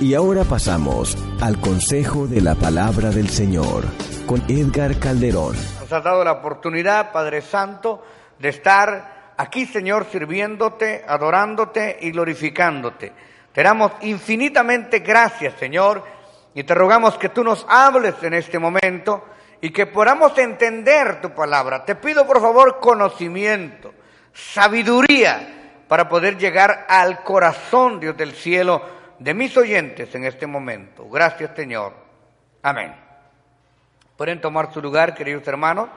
Y ahora pasamos al consejo de la palabra del Señor con Edgar Calderón. Nos has dado la oportunidad, Padre Santo, de estar aquí, Señor, sirviéndote, adorándote y glorificándote. Te damos infinitamente gracias, Señor, y te rogamos que tú nos hables en este momento y que podamos entender tu palabra. Te pido, por favor, conocimiento, sabiduría para poder llegar al corazón, Dios del cielo, de mis oyentes en este momento. Gracias, Señor. Amén. Pueden tomar su lugar, queridos hermanos,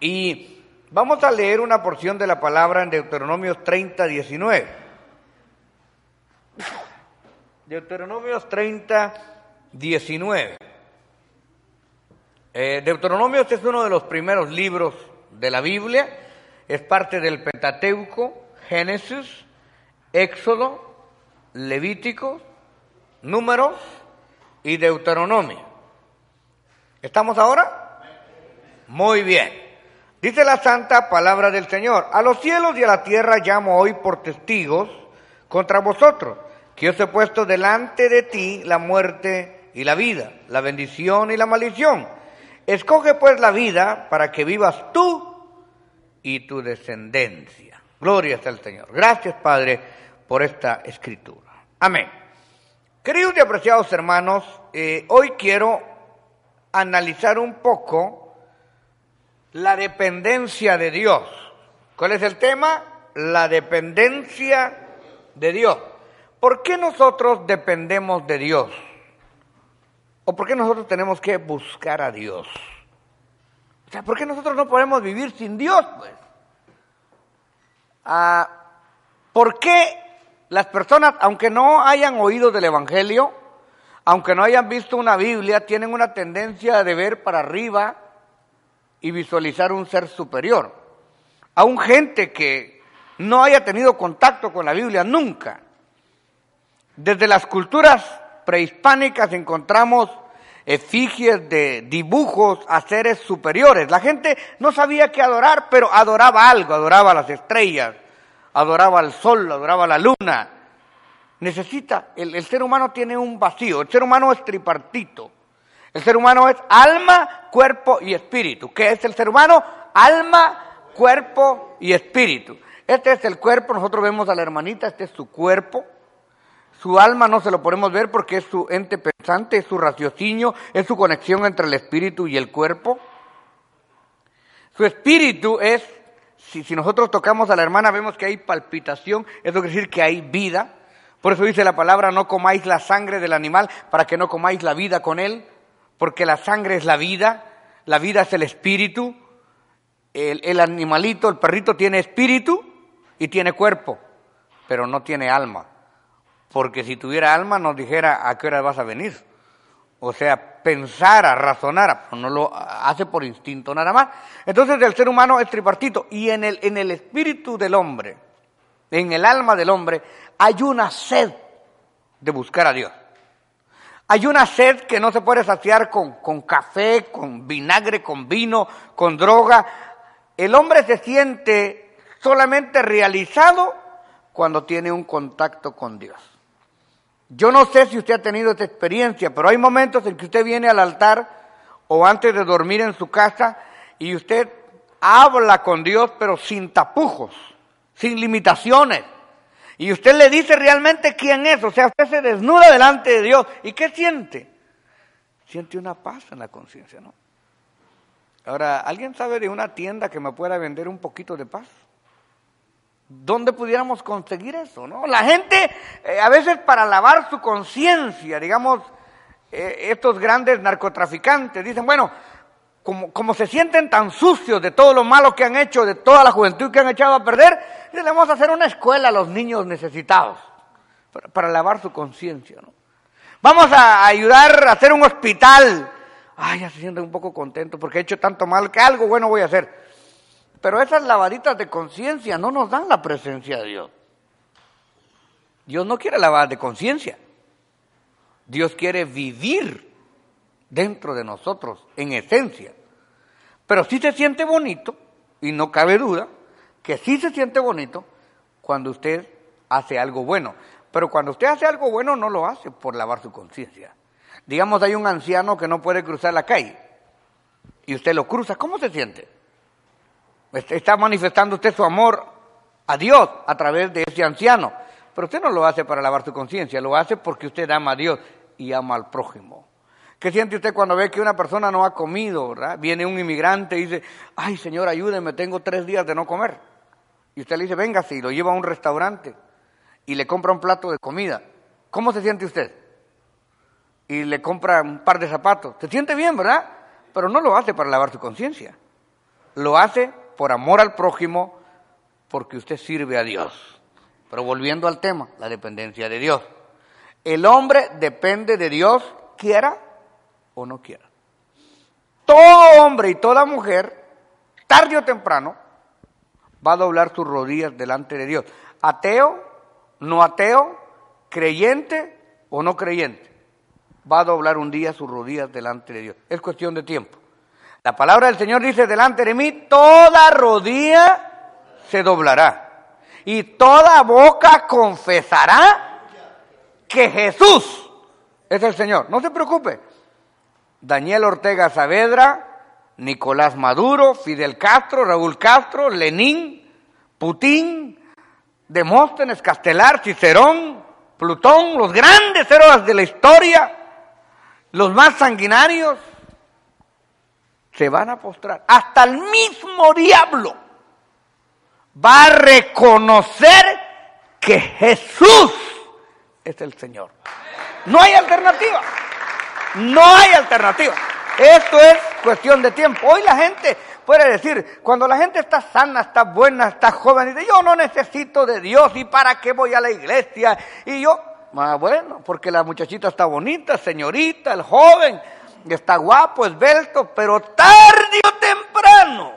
y vamos a leer una porción de la palabra en Deuteronomios 30, 19. Deuteronomios 30, 19. Eh, Deuteronomios es uno de los primeros libros de la Biblia, es parte del Pentateuco, Génesis, Éxodo, Levítico, Números y Deuteronomio. ¿Estamos ahora? Muy bien. Dice la santa palabra del Señor, a los cielos y a la tierra llamo hoy por testigos contra vosotros, que os he puesto delante de ti la muerte y la vida, la bendición y la maldición. Escoge pues la vida para que vivas tú y tu descendencia. Gloria al Señor. Gracias, Padre, por esta escritura. Amén. Queridos y apreciados hermanos, eh, hoy quiero analizar un poco la dependencia de Dios. ¿Cuál es el tema? La dependencia de Dios. ¿Por qué nosotros dependemos de Dios? ¿O por qué nosotros tenemos que buscar a Dios? O sea, ¿por qué nosotros no podemos vivir sin Dios? Pues? Ah, ¿Por qué las personas, aunque no hayan oído del Evangelio, aunque no hayan visto una Biblia, tienen una tendencia de ver para arriba y visualizar un ser superior? Aún gente que no haya tenido contacto con la Biblia nunca. Desde las culturas prehispánicas encontramos efigies de dibujos a seres superiores. La gente no sabía qué adorar, pero adoraba algo, adoraba las estrellas, adoraba al sol, adoraba la luna. Necesita, el, el ser humano tiene un vacío, el ser humano es tripartito. El ser humano es alma, cuerpo y espíritu. ¿Qué es el ser humano? Alma, cuerpo y espíritu. Este es el cuerpo, nosotros vemos a la hermanita, este es su cuerpo. Su alma no se lo podemos ver porque es su ente pensante, es su raciocinio, es su conexión entre el espíritu y el cuerpo. Su espíritu es, si, si nosotros tocamos a la hermana vemos que hay palpitación, eso quiere decir que hay vida. Por eso dice la palabra, no comáis la sangre del animal para que no comáis la vida con él, porque la sangre es la vida, la vida es el espíritu. El, el animalito, el perrito tiene espíritu y tiene cuerpo, pero no tiene alma porque si tuviera alma nos dijera a qué hora vas a venir. O sea, pensara, razonara, no lo hace por instinto nada más. Entonces el ser humano es tripartito y en el, en el espíritu del hombre, en el alma del hombre, hay una sed de buscar a Dios. Hay una sed que no se puede saciar con, con café, con vinagre, con vino, con droga. El hombre se siente solamente realizado cuando tiene un contacto con Dios. Yo no sé si usted ha tenido esta experiencia, pero hay momentos en que usted viene al altar o antes de dormir en su casa y usted habla con Dios, pero sin tapujos, sin limitaciones. Y usted le dice realmente quién es, o sea, usted se desnuda delante de Dios. ¿Y qué siente? Siente una paz en la conciencia, ¿no? Ahora, ¿alguien sabe de una tienda que me pueda vender un poquito de paz? ¿Dónde pudiéramos conseguir eso? ¿no? La gente, eh, a veces para lavar su conciencia, digamos, eh, estos grandes narcotraficantes dicen, bueno, como, como, se sienten tan sucios de todo lo malo que han hecho, de toda la juventud que han echado a perder, le vamos a hacer una escuela a los niños necesitados para, lavar su conciencia. ¿no? Vamos a ayudar a hacer un hospital. Ay, ya se sienten un poco contentos porque he hecho tanto mal que algo bueno voy a hacer. Pero esas lavaditas de conciencia no nos dan la presencia de Dios. Dios no quiere lavar de conciencia. Dios quiere vivir dentro de nosotros, en esencia. Pero sí se siente bonito, y no cabe duda, que sí se siente bonito cuando usted hace algo bueno. Pero cuando usted hace algo bueno, no lo hace por lavar su conciencia. Digamos, hay un anciano que no puede cruzar la calle y usted lo cruza, ¿cómo se siente? Está manifestando usted su amor a Dios a través de ese anciano. Pero usted no lo hace para lavar su conciencia, lo hace porque usted ama a Dios y ama al prójimo. ¿Qué siente usted cuando ve que una persona no ha comido? Viene un inmigrante y dice, ay Señor, ayúdeme, tengo tres días de no comer. Y usted le dice, véngase y lo lleva a un restaurante y le compra un plato de comida. ¿Cómo se siente usted? Y le compra un par de zapatos. Se siente bien, ¿verdad? Pero no lo hace para lavar su conciencia. Lo hace por amor al prójimo, porque usted sirve a Dios. Pero volviendo al tema, la dependencia de Dios. El hombre depende de Dios, quiera o no quiera. Todo hombre y toda mujer, tarde o temprano, va a doblar sus rodillas delante de Dios. Ateo, no ateo, creyente o no creyente, va a doblar un día sus rodillas delante de Dios. Es cuestión de tiempo. La palabra del Señor dice, delante de mí toda rodilla se doblará y toda boca confesará que Jesús es el Señor. No se preocupe. Daniel Ortega Saavedra, Nicolás Maduro, Fidel Castro, Raúl Castro, Lenín, Putin, Demóstenes, Castelar, Cicerón, Plutón, los grandes héroes de la historia, los más sanguinarios, se van a postrar. Hasta el mismo diablo va a reconocer que Jesús es el Señor. No hay alternativa. No hay alternativa. Esto es cuestión de tiempo. Hoy la gente puede decir, cuando la gente está sana, está buena, está joven, dice, yo no necesito de Dios y para qué voy a la iglesia. Y yo, ah, bueno, porque la muchachita está bonita, señorita, el joven, está guapo, esbelto, pero tarde o temprano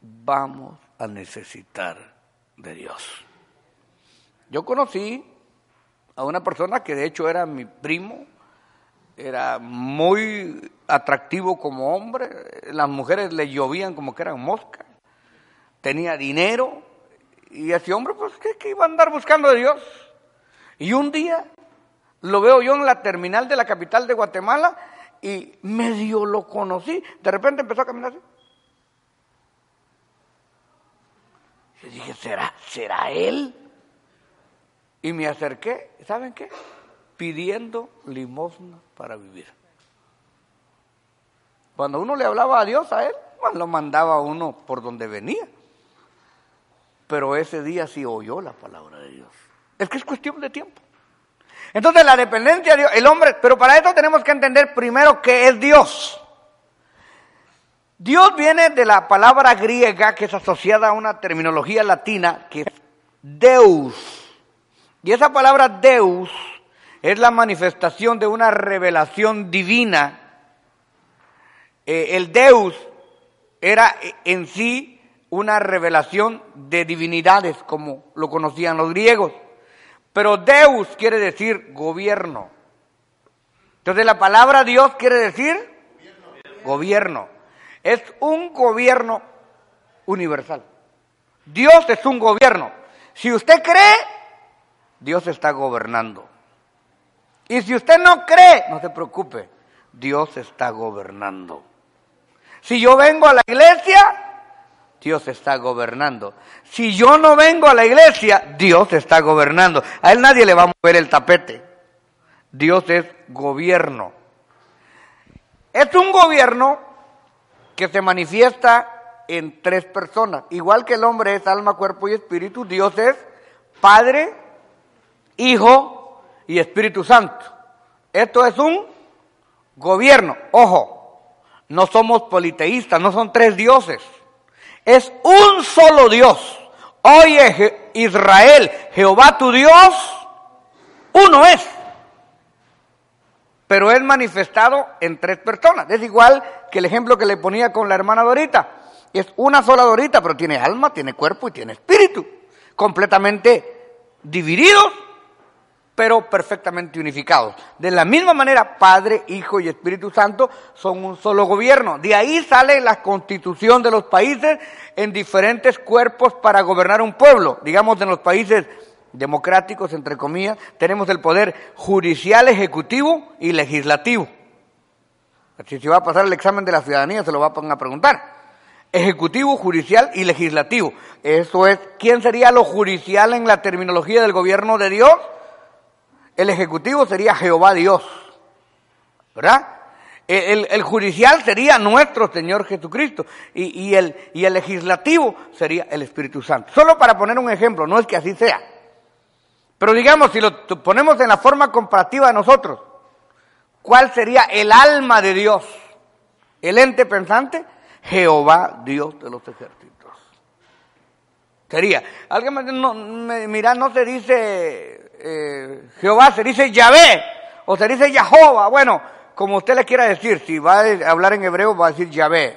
vamos a necesitar de Dios. Yo conocí a una persona que de hecho era mi primo, era muy atractivo como hombre, las mujeres le llovían como que eran moscas, tenía dinero, y ese hombre pues que iba a andar buscando a Dios. Y un día lo veo yo en la terminal de la capital de Guatemala y medio lo conocí, de repente empezó a caminar así. Yo dije, ¿será, ¿será él? Y me acerqué, ¿saben qué? Pidiendo limosna para vivir. Cuando uno le hablaba a Dios a él, pues lo mandaba uno por donde venía. Pero ese día sí oyó la palabra de Dios. Es que es cuestión de tiempo. Entonces la dependencia de Dios, el hombre, pero para eso tenemos que entender primero qué es Dios. Dios viene de la palabra griega que es asociada a una terminología latina que es Deus. Y esa palabra Deus es la manifestación de una revelación divina. Eh, el Deus era en sí una revelación de divinidades, como lo conocían los griegos. Pero Deus quiere decir gobierno. Entonces la palabra Dios quiere decir gobierno. gobierno. Es un gobierno universal. Dios es un gobierno. Si usted cree, Dios está gobernando. Y si usted no cree, no se preocupe, Dios está gobernando. Si yo vengo a la iglesia, Dios está gobernando. Si yo no vengo a la iglesia, Dios está gobernando. A él nadie le va a mover el tapete. Dios es gobierno. Es un gobierno que se manifiesta en tres personas. Igual que el hombre es alma, cuerpo y espíritu, Dios es Padre, Hijo y Espíritu Santo. Esto es un gobierno. Ojo, no somos politeístas, no son tres dioses. Es un solo Dios. Oye Israel, Jehová tu Dios, uno es. Pero es manifestado en tres personas. Es igual que el ejemplo que le ponía con la hermana Dorita. Es una sola Dorita, pero tiene alma, tiene cuerpo y tiene espíritu. Completamente divididos pero perfectamente unificados. De la misma manera, Padre, Hijo y Espíritu Santo son un solo gobierno. De ahí sale la constitución de los países en diferentes cuerpos para gobernar un pueblo. Digamos, en los países democráticos, entre comillas, tenemos el poder judicial, ejecutivo y legislativo. Si se va a pasar el examen de la ciudadanía, se lo va a preguntar. Ejecutivo, judicial y legislativo. Eso es, ¿quién sería lo judicial en la terminología del gobierno de Dios? El ejecutivo sería Jehová Dios. ¿Verdad? El, judicial sería nuestro Señor Jesucristo y, el, legislativo sería el Espíritu Santo. Solo para poner un ejemplo, no es que así sea. Pero digamos, si lo ponemos en la forma comparativa de nosotros, ¿cuál sería el alma de Dios? ¿El ente pensante? Jehová, Dios de los ejércitos. Sería. Alguien me, no, mira, no se dice eh, Jehová, se dice Yahvé o se dice Jehová. Bueno, como usted le quiera decir, si va a hablar en hebreo va a decir Yahvé,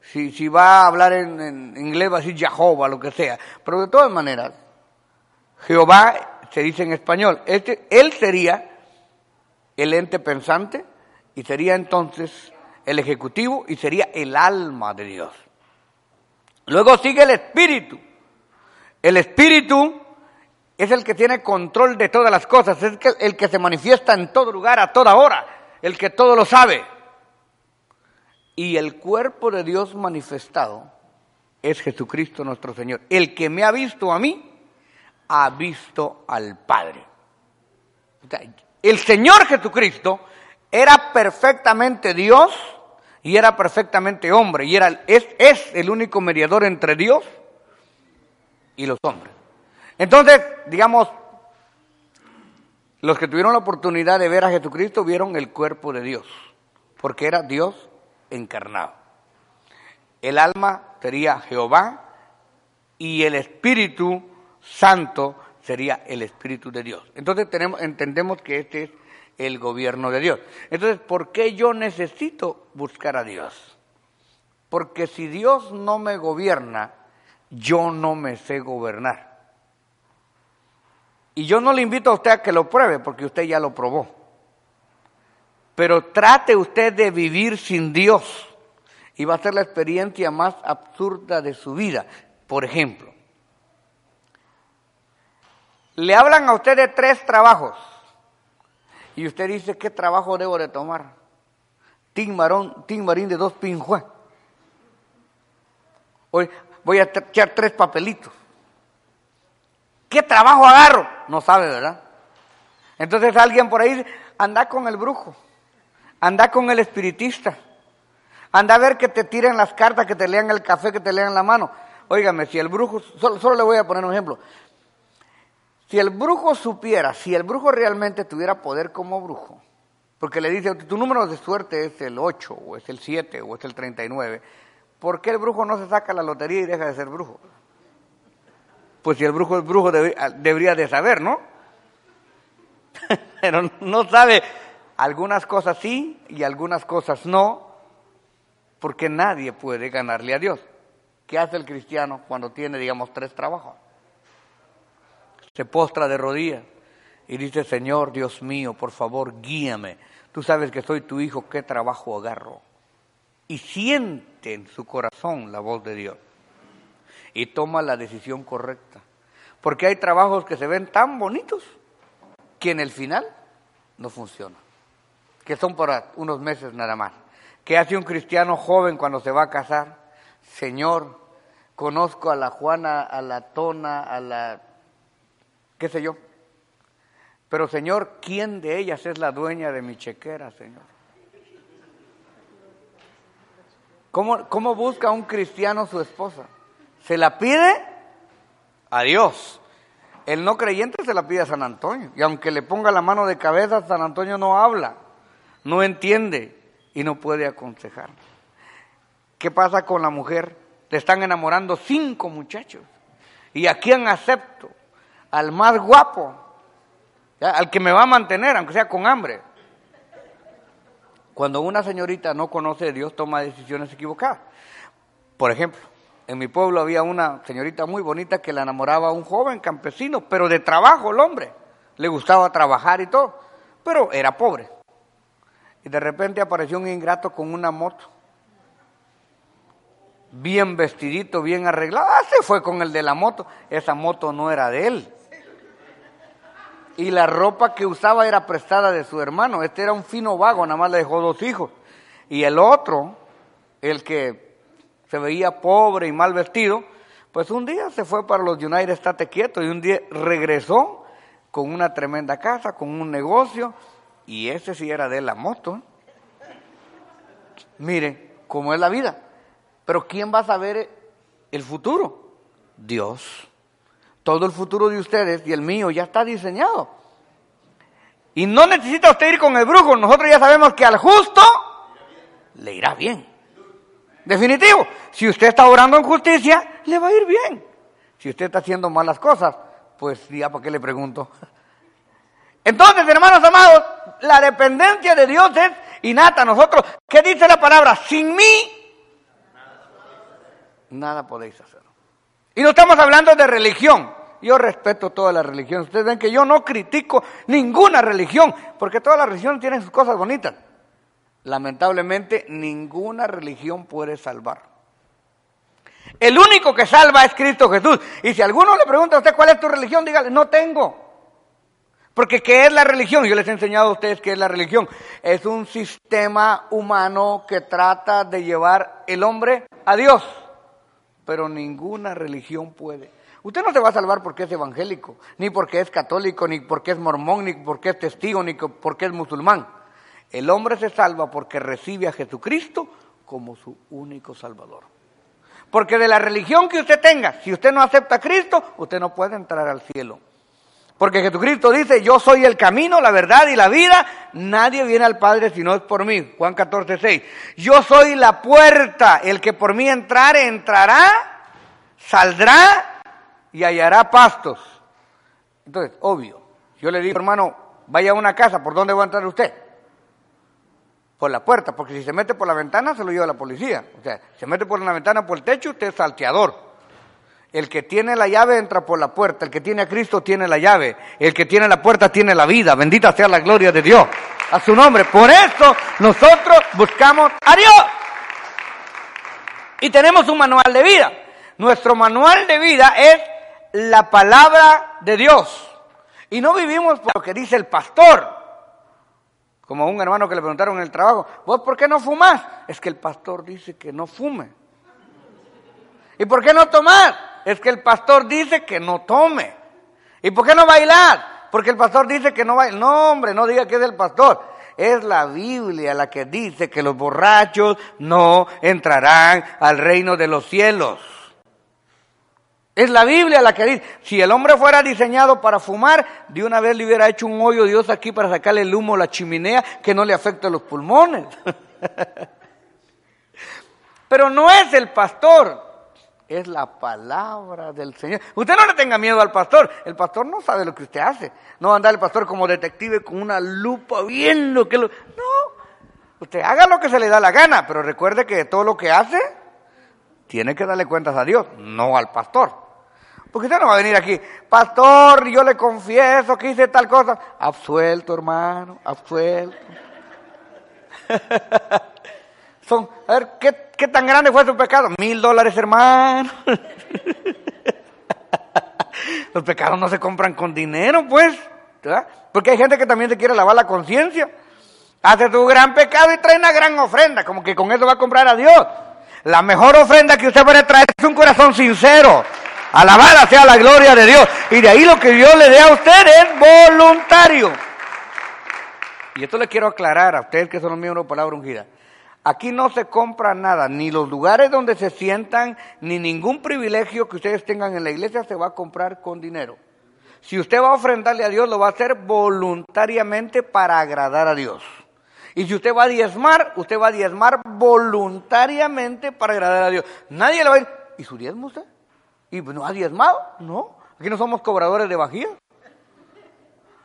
si, si va a hablar en, inglés va a decir Jehová, lo que sea. Pero de todas maneras, Jehová se dice en español. Este, él sería el ente pensante y sería entonces el ejecutivo y sería el alma de Dios. Luego sigue el espíritu. El espíritu es el que tiene control de todas las cosas, es el que se manifiesta en todo lugar, a toda hora el que todo lo sabe. Y el cuerpo de Dios manifestado es Jesucristo nuestro Señor. El que me ha visto a mí, ha visto al Padre. El Señor Jesucristo era perfectamente Dios y era perfectamente hombre y era, es, es el único mediador entre Dios y los hombres. Entonces, digamos, los que tuvieron la oportunidad de ver a Jesucristo vieron el cuerpo de Dios, porque era Dios encarnado. El alma sería Jehová y el Espíritu Santo sería el Espíritu de Dios. Entonces tenemos, entendemos que este es el gobierno de Dios. Entonces, ¿por qué yo necesito buscar a Dios? Porque si Dios no me gobierna, yo no me sé gobernar. Y yo no le invito a usted a que lo pruebe, porque usted ya lo probó. Pero trate usted de vivir sin Dios y va a ser la experiencia más absurda de su vida. Por ejemplo, le hablan a usted de tres trabajos y usted dice, ¿qué trabajo debo de tomar? Tim, Marón, Marín de dos pinjues. Hoy voy a echar tres papelitos. ¿Qué trabajo agarro? No sabe, ¿verdad? Entonces alguien por ahí anda con el brujo, anda con el espiritista, anda a ver que te tiren las cartas, que te lean el café, que te lean la mano. Óigame, si el brujo, solo, solo le voy a poner un ejemplo. Si el brujo supiera, si el brujo realmente tuviera poder como brujo, porque le dice, tu número de suerte es el 8, o es el 7, o es el 39, ¿por qué el brujo no se saca la lotería y deja de ser brujo? Pues si el brujo es brujo ah, debería de saber, ¿no? Pero no sabe. Algunas cosas sí y algunas cosas no, porque nadie puede ganarle a Dios. ¿Qué hace el cristiano cuando tiene, digamos, tres trabajos? Se postra de rodillas y dice, Señor Dios mío, por favor, guíame. Tú sabes que soy tu hijo, ¿qué trabajo agarro? Y siente en su corazón la voz de Dios y toma la decisión correcta. Porque hay trabajos que se ven tan bonitos que en el final no funcionan, que son por unos meses nada más. ¿Qué hace un cristiano joven cuando se va a casar? Señor, conozco a la Juana, a la Tona, a la... qué sé yo. Pero Señor, ¿quién de ellas es la dueña de mi chequera, Señor? ¿Cómo, cómo busca un cristiano su esposa? Se la pide a Dios. El no creyente se la pide a San Antonio. Y aunque le ponga la mano de cabeza, San Antonio no habla, no entiende y no puede aconsejar. ¿Qué pasa con la mujer? Le están enamorando cinco muchachos. ¿Y a quién acepto? Al más guapo, al que me va a mantener, aunque sea con hambre. Cuando una señorita no conoce a Dios, toma decisiones equivocadas. Por ejemplo, en mi pueblo había una señorita muy bonita que la enamoraba a un joven campesino, pero de trabajo el hombre. Le gustaba trabajar y todo, pero era pobre. Y de repente apareció un ingrato con una moto. Bien vestidito, bien arreglado. Ah, se fue con el de la moto. Esa moto no era de él. y la ropa que usaba era prestada de su hermano. Este era un fino vago, nada más le dejó dos hijos. Y el otro, el que se veía pobre y mal vestido, pues un día se fue para los United, estate quieto, y un día regresó con una tremenda casa, con un negocio, y ese sí era de la moto. Miren cómo es la vida. Pero ¿quién va a saber el futuro? Dios. Todo el futuro de ustedes y el mío ya está diseñado. Y no necesita usted ir con el brujo. Nosotros ya sabemos que al justo le irá bien. Definitivo. Si usted está orando en justicia, le va a ir bien. Si usted está haciendo malas cosas, pues ya para qué le pregunto. Entonces, hermanos amados, la dependencia de Dios es innata. Nosotros, ¿qué dice la palabra? Sin mí, nada podéis hacer. Y no estamos hablando de religión. Yo respeto toda la religión. Ustedes ven que yo no critico ninguna religión, porque todas las religiones tienen sus cosas bonitas. Lamentablemente, ninguna religión puede salvar. El único que salva es Cristo Jesús. Y si alguno le pregunta a usted cuál es tu religión, dígale, no tengo. Porque ¿qué es la religión? Yo les he enseñado a ustedes qué es la religión. Es un sistema humano que trata de llevar el hombre a Dios pero ninguna religión puede. Usted no se va a salvar porque es evangélico, ni porque es católico, ni porque es mormón, ni porque es testigo, ni porque es musulmán. El hombre se salva porque recibe a Jesucristo como su único salvador. Porque de la religión que usted tenga, si usted no acepta a Cristo, usted no puede entrar al cielo. Porque Jesucristo dice, yo soy el camino, la verdad y la vida, nadie viene al Padre si no es por mí. Juan 14, 6. Yo soy la puerta, el que por mí entrare, entrará, saldrá y hallará pastos. Entonces, obvio, yo le digo, hermano, vaya a una casa, ¿por dónde va a entrar usted? Por la puerta, porque si se mete por la ventana se lo lleva la policía. O sea, se mete por la ventana, por el techo, usted es salteador. El que tiene la llave entra por la puerta, el que tiene a Cristo tiene la llave, el que tiene la puerta tiene la vida, bendita sea la gloria de Dios, a su nombre. Por eso nosotros buscamos a Dios. Y tenemos un manual de vida. Nuestro manual de vida es la palabra de Dios. Y no vivimos por lo que dice el pastor. Como un hermano que le preguntaron en el trabajo, ¿vos por qué no fumás? Es que el pastor dice que no fume. ¿Y por qué no tomar? es que el pastor dice que no tome. ¿Y por qué no bailar? Porque el pastor dice que no baile. No, hombre, no diga que es el pastor. Es la Biblia la que dice que los borrachos no entrarán al reino de los cielos. Es la Biblia la que dice, si el hombre fuera diseñado para fumar, de una vez le hubiera hecho un hoyo Dios aquí para sacarle el humo a la chimenea que no le afecte los pulmones. Pero no es el pastor, es la palabra del Señor. Usted no le tenga miedo al pastor. El pastor no sabe lo que usted hace. No va a andar el pastor como detective con una lupa viendo que lo... No. Usted haga lo que se le da la gana, pero recuerde que todo lo que hace tiene que darle cuentas a Dios, no al pastor. Porque usted no va a venir aquí, pastor, yo le confieso que hice tal cosa. Absuelto, hermano, absuelto. Son, a ver, ¿qué, ¿qué tan grande fue su pecado? Mil dólares, hermano. Los pecados no se compran con dinero, pues. ¿verdad? Porque hay gente que también se quiere lavar la conciencia. Hace tu gran pecado y trae una gran ofrenda, como que con eso va a comprar a Dios. La mejor ofrenda que usted puede traer es un corazón sincero. Alabada sea la gloria de Dios. Y de ahí lo que Dios le dé a usted es voluntario. Y esto le quiero aclarar a ustedes que son los miembros de Palabra Ungida. Aquí no se compra nada, ni los lugares donde se sientan, ni ningún privilegio que ustedes tengan en la iglesia se va a comprar con dinero. Si usted va a ofrendarle a Dios, lo va a hacer voluntariamente para agradar a Dios. Y si usted va a diezmar, usted va a diezmar voluntariamente para agradar a Dios. Nadie le va a decir, ¿y su diezmo usted? ¿Y no ha diezmado? No. Aquí no somos cobradores de vajilla.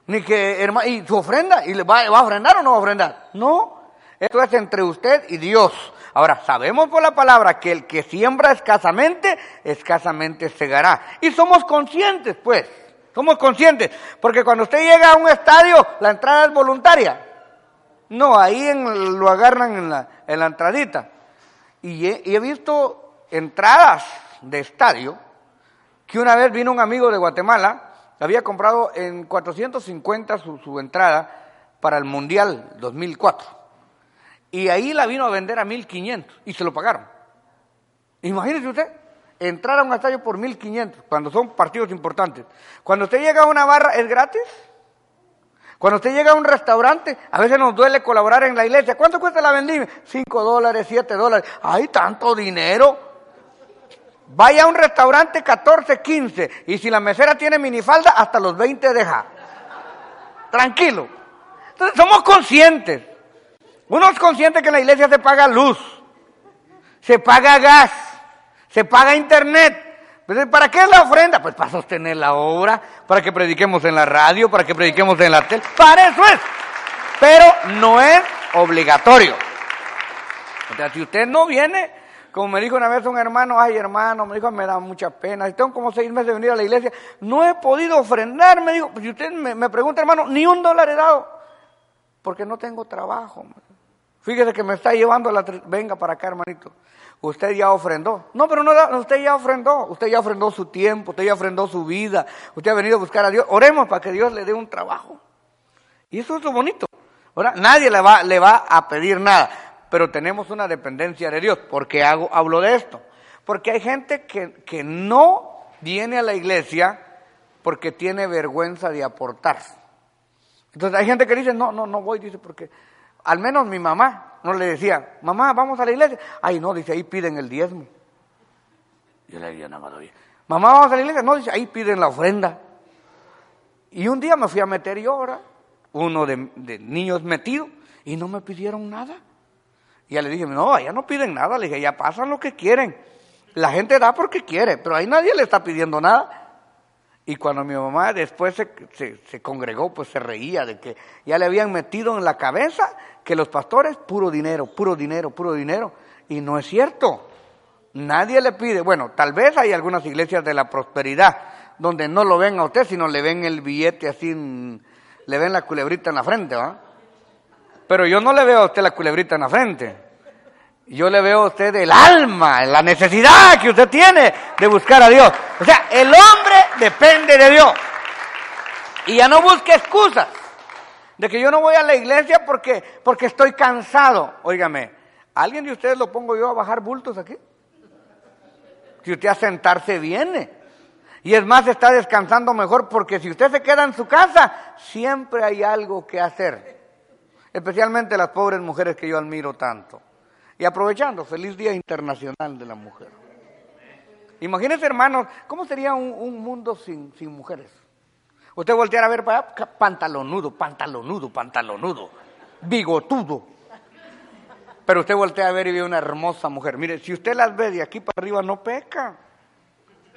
Ni que, hermano, ¿y su ofrenda? ¿Y le va, va a ofrendar o no va a ofrendar? No. Esto es entre usted y Dios. Ahora, sabemos por la palabra que el que siembra escasamente, escasamente segará. Y somos conscientes, pues. Somos conscientes. Porque cuando usted llega a un estadio, la entrada es voluntaria. No, ahí lo agarran en la, en la entradita. Y he, y he visto entradas de estadio que una vez vino un amigo de Guatemala había comprado en 450 su, su entrada para el Mundial 2004. Y ahí la vino a vender a 1500 y se lo pagaron. Imagínese usted, entrar a un estadio por 1500 cuando son partidos importantes. Cuando usted llega a una barra, ¿es gratis? Cuando usted llega a un restaurante, a veces nos duele colaborar en la iglesia. ¿Cuánto cuesta la vendimia? Cinco dólares, siete dólares. ¡Hay tanto dinero! Vaya a un restaurante 14, 15. Y si la mesera tiene minifalda, hasta los 20 deja. Tranquilo. Entonces somos conscientes. Uno es consciente que en la iglesia se paga luz, se paga gas, se paga internet. ¿Para qué es la ofrenda? Pues para sostener la obra, para que prediquemos en la radio, para que prediquemos en la tele. Para eso es. Pero no es obligatorio. O sea, si usted no viene, como me dijo una vez un hermano, ay hermano, me dijo, me da mucha pena, tengo como seis meses de venir a la iglesia, no he podido ofrendar, me dijo, pues si usted me, me pregunta hermano, ni un dólar he dado, porque no tengo trabajo. Fíjese que me está llevando la... Venga para acá, hermanito. Usted ya ofrendó. No, pero no, usted ya ofrendó. Usted ya ofrendó su tiempo, usted ya ofrendó su vida. Usted ha venido a buscar a Dios. Oremos para que Dios le dé un trabajo. Y eso es lo bonito. Ahora, nadie le va, le va a pedir nada, pero tenemos una dependencia de Dios. ¿Por qué hago, hablo de esto? Porque hay gente que, que no viene a la iglesia porque tiene vergüenza de aportar. Entonces hay gente que dice, no, no, no voy, dice, porque al menos mi mamá no le decía, mamá, vamos a la iglesia. Ay, no, dice, ahí piden el diezmo. Yo le decía nada más, mamá, vamos a la iglesia. No, dice, ahí piden la ofrenda. Y un día me fui a meter yo ahora, uno de, de niños metido, y no me pidieron nada. Y ya le dije, no, ya no piden nada. Le dije, ya pasan lo que quieren. La gente da porque quiere, pero ahí nadie le está pidiendo nada. Y cuando mi mamá después se, se, congregó, pues se reía de que ya le habían metido en la cabeza que los pastores, puro dinero, puro dinero, puro dinero. Y no es cierto. Nadie le pide. Bueno, tal vez hay algunas iglesias de la prosperidad donde no lo ven a usted, sino le ven el billete así, le ven la culebrita en la frente, ¿va? Pero yo no le veo a usted la culebrita en la frente yo le veo a usted el alma, la necesidad que usted tiene de buscar a Dios. O sea, el hombre depende de Dios. Y ya no busque excusas de que yo no voy a la iglesia porque, porque estoy cansado. Óigame, ¿alguien de ustedes lo pongo yo a bajar bultos aquí? Si usted a sentarse viene. Y es más, está descansando mejor porque si usted se queda en su casa, siempre hay algo que hacer. Especialmente las pobres mujeres que yo admiro tanto. Y aprovechando, feliz Día Internacional de la Mujer. Imagínense, hermanos, ¿cómo sería un, mundo sin, sin, mujeres? Usted volteara a ver para pantalonudo, pantalonudo, pantalonudo, bigotudo. Pero usted voltea a ver y ve una hermosa mujer. Mire, si usted las ve de aquí para arriba, no peca.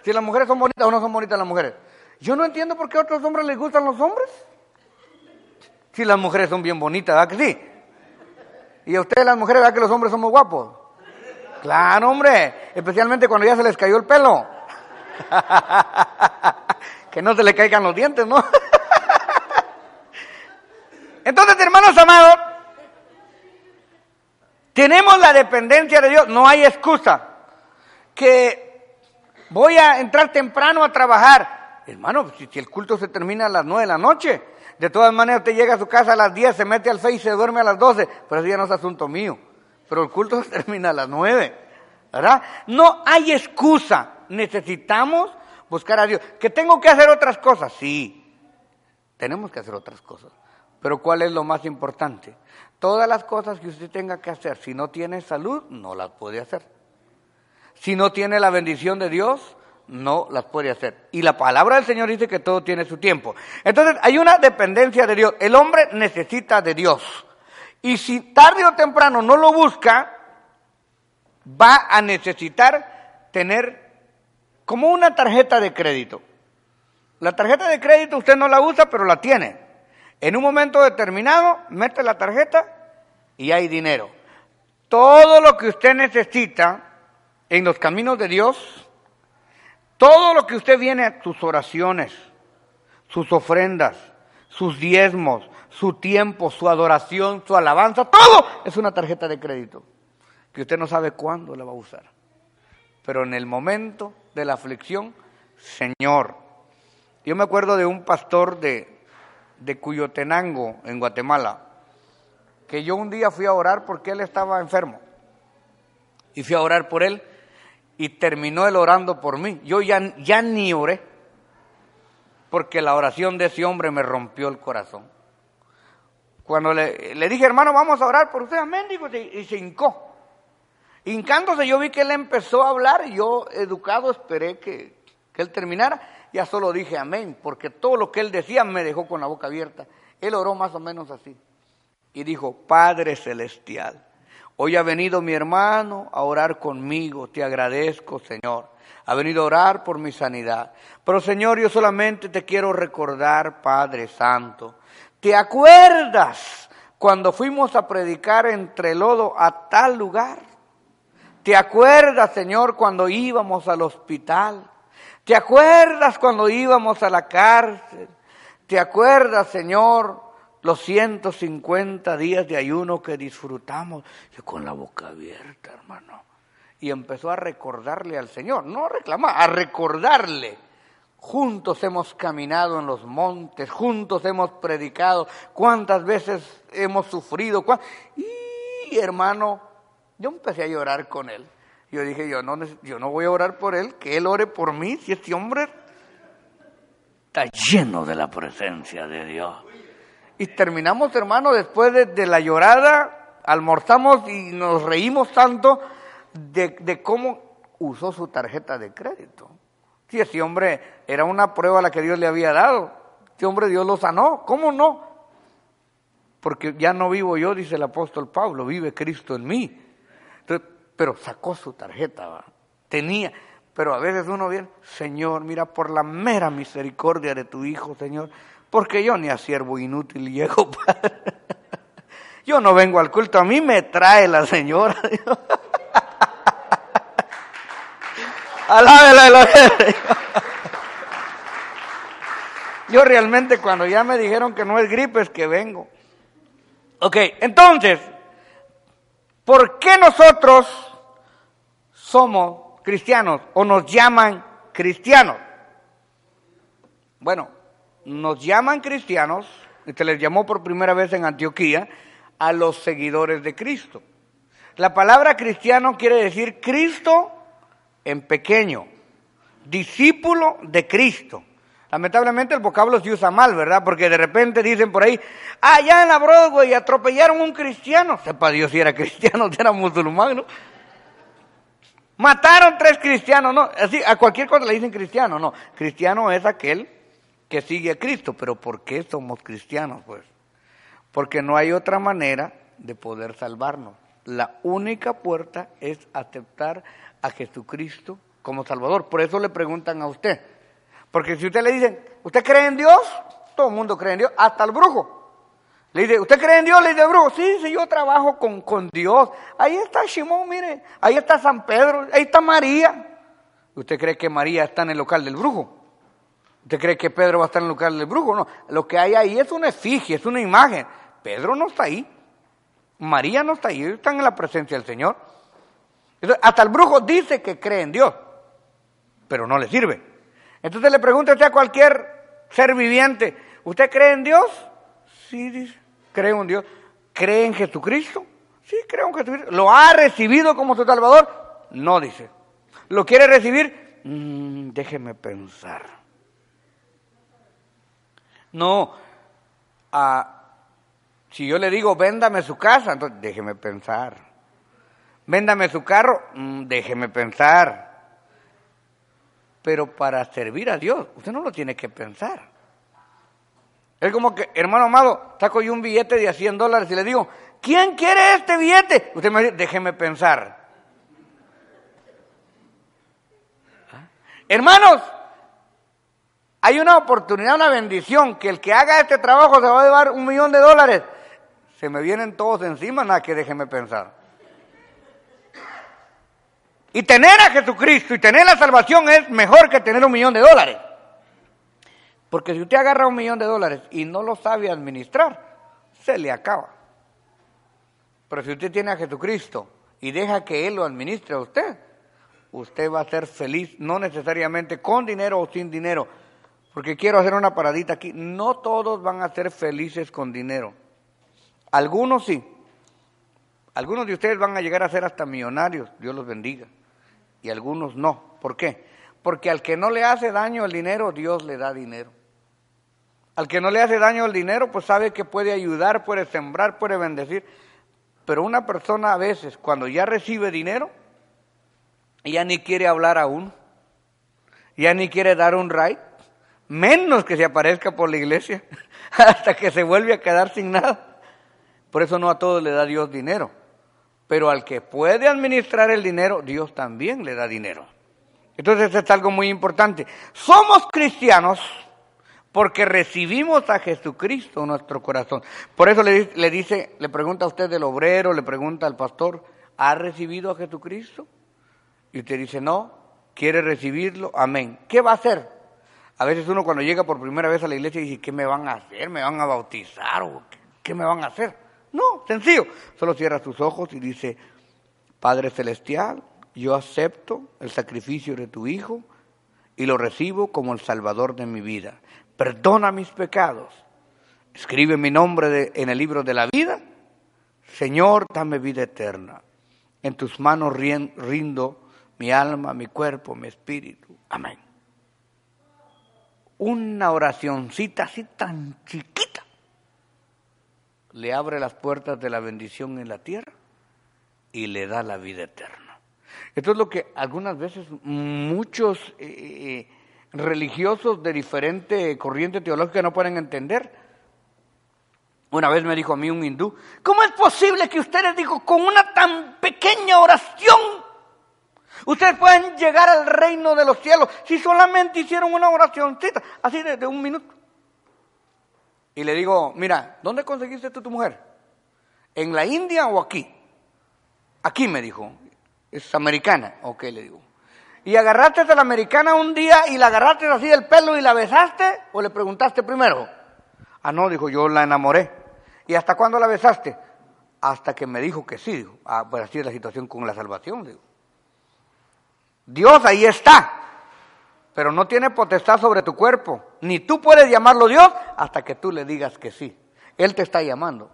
Si las mujeres son bonitas o no son bonitas las mujeres. Yo no entiendo por qué a otros hombres les gustan los hombres. Si las mujeres son bien bonitas, ¿verdad que sí? Y a ustedes las mujeres, ¿verdad que los hombres somos guapos? Claro, hombre, especialmente cuando ya se les cayó el pelo. que no se le caigan los dientes, ¿no? Entonces, hermanos amados, tenemos la dependencia de Dios, no hay excusa. Que voy a entrar temprano a trabajar. Hermano, si, el culto se termina a las nueve de la noche, de todas maneras, usted llega a su casa a las 10, se mete al Face y se duerme a las 12, pero eso ya no es asunto mío. Pero el culto se termina a las 9, ¿verdad? No hay excusa. Necesitamos buscar a Dios. ¿Que tengo que hacer otras cosas? Sí, tenemos que hacer otras cosas. Pero ¿cuál es lo más importante? Todas las cosas que usted tenga que hacer, si no tiene salud, no las puede hacer. Si no tiene la bendición de Dios, no las puede hacer. Y la palabra del Señor dice que todo tiene su tiempo. Entonces hay una dependencia de Dios. El hombre necesita de Dios. Y si tarde o temprano no lo busca, va a necesitar tener como una tarjeta de crédito. La tarjeta de crédito usted no la usa, pero la tiene. En un momento determinado, mete la tarjeta y hay dinero. Todo lo que usted necesita en los caminos de Dios, todo lo que usted viene, sus oraciones, sus ofrendas, sus diezmos, su tiempo, su adoración, su alabanza, todo es una tarjeta de crédito que usted no sabe cuándo la va a usar. Pero en el momento de la aflicción, Señor, Yo me acuerdo de un pastor de, de Cuyotenango, en Guatemala, que yo un día fui a orar porque él estaba enfermo. Y fui a orar por él y terminó él orando por mí. Yo ya, ya ni oré, porque la oración de ese hombre me rompió el corazón. Cuando le, le dije, hermano, vamos a orar por usted, amén, digo, y se hincó. Hincándose yo vi que él empezó a hablar y yo, educado, esperé que, que él terminara. Ya solo dije amén, porque todo lo que él decía me dejó con la boca abierta. Él oró más o menos así. Y dijo, Padre Celestial, hoy ha venido mi hermano a orar conmigo, te agradezco, Señor. Ha venido a orar por mi sanidad. Pero Señor, yo solamente te quiero recordar, Padre Santo, ¿te acuerdas cuando fuimos a predicar entre lodo a tal lugar? ¿Te acuerdas, Señor, cuando íbamos al hospital? ¿Te acuerdas cuando íbamos a la cárcel? ¿Te acuerdas, Señor, los 150 días de ayuno que disfrutamos? Con la boca abierta, hermano. Y empezó a recordarle al Señor, no reclamar, a recordarle. Juntos hemos caminado en los montes, juntos hemos predicado, cuántas veces hemos sufrido. Y hermano, yo empecé a llorar con él. Yo dije, yo no, yo no voy a orar por él, que él ore por mí, si este hombre está lleno de la presencia de Dios. Y terminamos, hermano, después de, la llorada, almorzamos y nos reímos tanto de, cómo usó su tarjeta de crédito. Si ese hombre era una prueba la que Dios le había dado, este hombre Dios lo sanó, ¿cómo no? Porque ya no vivo yo, dice el apóstol Pablo, vive Cristo en mí pero sacó su tarjeta, tenía, pero a veces uno viene, Señor, mira, por la mera misericordia de tu Hijo, Señor, porque yo ni a siervo inútil llego, Padre. Yo no vengo al culto, a mí me trae la señora. Alábela, la Yo realmente cuando ya me dijeron que no es gripe es que vengo. Ok, entonces, ¿por qué nosotros somos cristianos o nos llaman cristianos. Bueno, nos llaman cristianos, y se les llamó por primera vez en Antioquía, a los seguidores de Cristo. La palabra cristiano quiere decir Cristo en pequeño, discípulo de Cristo. Lamentablemente el vocablo se usa mal, ¿verdad? Porque de repente dicen por ahí, allá en la Broadway atropellaron un cristiano. Sepa Dios si era cristiano, si era musulmán, ¿no? Mataron tres cristianos, no, así a cualquier cosa le dicen cristiano, no. Cristiano es aquel que sigue a Cristo, pero ¿por qué somos cristianos? Pues porque no hay otra manera de poder salvarnos. La única puerta es aceptar a Jesucristo como Salvador. Por eso le preguntan a usted. Porque si usted le dicen, ¿usted cree en Dios? Todo el mundo cree en Dios, hasta el brujo. Le dice, ¿usted cree en Dios? Le dice, brujo, sí, sí, yo trabajo con, con Dios. Ahí está Simón, mire, ahí está San Pedro, ahí está María. ¿Usted cree que María está en el local del brujo? ¿Usted cree que Pedro va a estar en el local del brujo? No, lo que hay ahí es una efigie, es una imagen. Pedro no está ahí, María no está ahí, ellos están en la presencia del Señor. hasta el brujo dice que cree en Dios, pero no le sirve. Entonces le pregunta a cualquier ser viviente, ¿usted cree en Dios? Sí, dice cree en Dios, cree en Jesucristo. Sí, creo en Jesucristo. ¿Lo ha recibido como su Salvador? No, dice. ¿Lo quiere recibir? Mm, déjeme pensar. No, ah, si yo le digo, véndame su casa, entonces déjeme pensar. Véndame su carro, mm, déjeme pensar. Pero para servir a Dios, usted no lo tiene que pensar. Es como que, hermano amado, saco yo un billete de a 100 dólares y le digo, ¿quién quiere este billete? Usted me dice, déjeme pensar. ¿Ah? Hermanos, hay una oportunidad, una bendición, que el que haga este trabajo se va a llevar un millón de dólares. Se me vienen todos encima, nada que déjeme pensar. Y tener a Jesucristo y tener la salvación es mejor que tener un millón de dólares. Porque si usted agarra un millón de dólares y no lo sabe administrar, se le acaba. Pero si usted tiene a Jesucristo y deja que Él lo administre a usted, usted va a ser feliz, no necesariamente con dinero o sin dinero, porque quiero hacer una paradita aquí. No todos van a ser felices con dinero. Algunos sí. Algunos de ustedes van a llegar a ser hasta millonarios, Dios los bendiga. Y algunos no. ¿Por qué? Porque al que no le hace daño el dinero, Dios le da dinero. Al que no le hace daño el dinero, pues sabe que puede ayudar, puede sembrar, puede bendecir. Pero una persona a veces, cuando ya recibe dinero, ya ni quiere hablar aún, ya ni quiere dar un right, menos que se aparezca por la iglesia, hasta que se vuelve a quedar sin nada. Por eso no a todos le da Dios dinero, pero al que puede administrar el dinero, Dios también le da dinero. Entonces es algo muy importante. Somos cristianos porque recibimos a Jesucristo en nuestro corazón. Por eso le, le, dice, le pregunta a usted del obrero, le pregunta al pastor, ¿ha recibido a Jesucristo? Y usted dice, no, quiere recibirlo, amén. ¿Qué va a hacer? A veces uno cuando llega por primera vez a la iglesia dice, ¿qué me van a hacer? ¿Me van a bautizar? ¿O qué me van a hacer? No, sencillo. Solo cierra sus ojos y dice, Padre Celestial, yo acepto el sacrificio de tu Hijo y lo recibo como el Salvador de mi vida perdona mis pecados, escribe mi nombre en el libro de la vida, Señor, dame vida eterna. En tus manos rindo mi alma, mi cuerpo, mi espíritu. Amén. Una oracioncita así tan chiquita le abre las puertas de la bendición en la tierra y le da la vida eterna. Esto es lo que algunas veces muchos eh, eh, religiosos de diferente corriente teológica no pueden entender. Una vez me dijo a mí un hindú, ¿cómo es posible que ustedes, dijo, con una tan pequeña oración, ustedes pueden llegar al reino de los cielos si solamente hicieron una oracióncita, así de, de un minuto? Y le digo, mira, ¿dónde conseguiste tú tu mujer? ¿En la India o aquí? Aquí me dijo, es americana. Ok, le digo. ¿Y agarraste a la americana un día y la agarraste así del pelo y la besaste o le preguntaste primero? Ah, no, dijo, yo la enamoré. ¿Y hasta cuándo la besaste? Hasta que me dijo que sí, dijo. Ah, pues así es la situación con la salvación, digo. Dios ahí está, pero no tiene potestad sobre tu cuerpo. Ni tú puedes llamarlo Dios hasta que tú le digas que sí. Él te está llamando.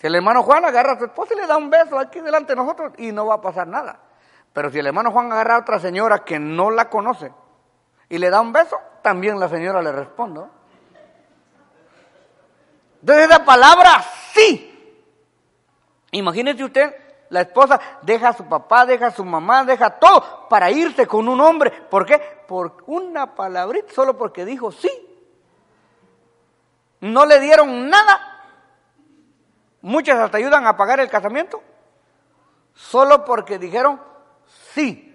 Si el hermano Juan agarra a su esposa y le da un beso aquí delante de nosotros y no va a pasar nada. Pero si el hermano Juan agarra a otra señora que no la conoce y le da un beso, también la señora le responde. Entonces esa palabra sí. Imagínese usted, la esposa deja a su papá, deja a su mamá, deja todo para irse con un hombre. ¿Por qué? Por una palabrita, solo porque dijo sí. No le dieron nada. Muchas hasta ayudan a pagar el casamiento. Solo porque dijeron sí.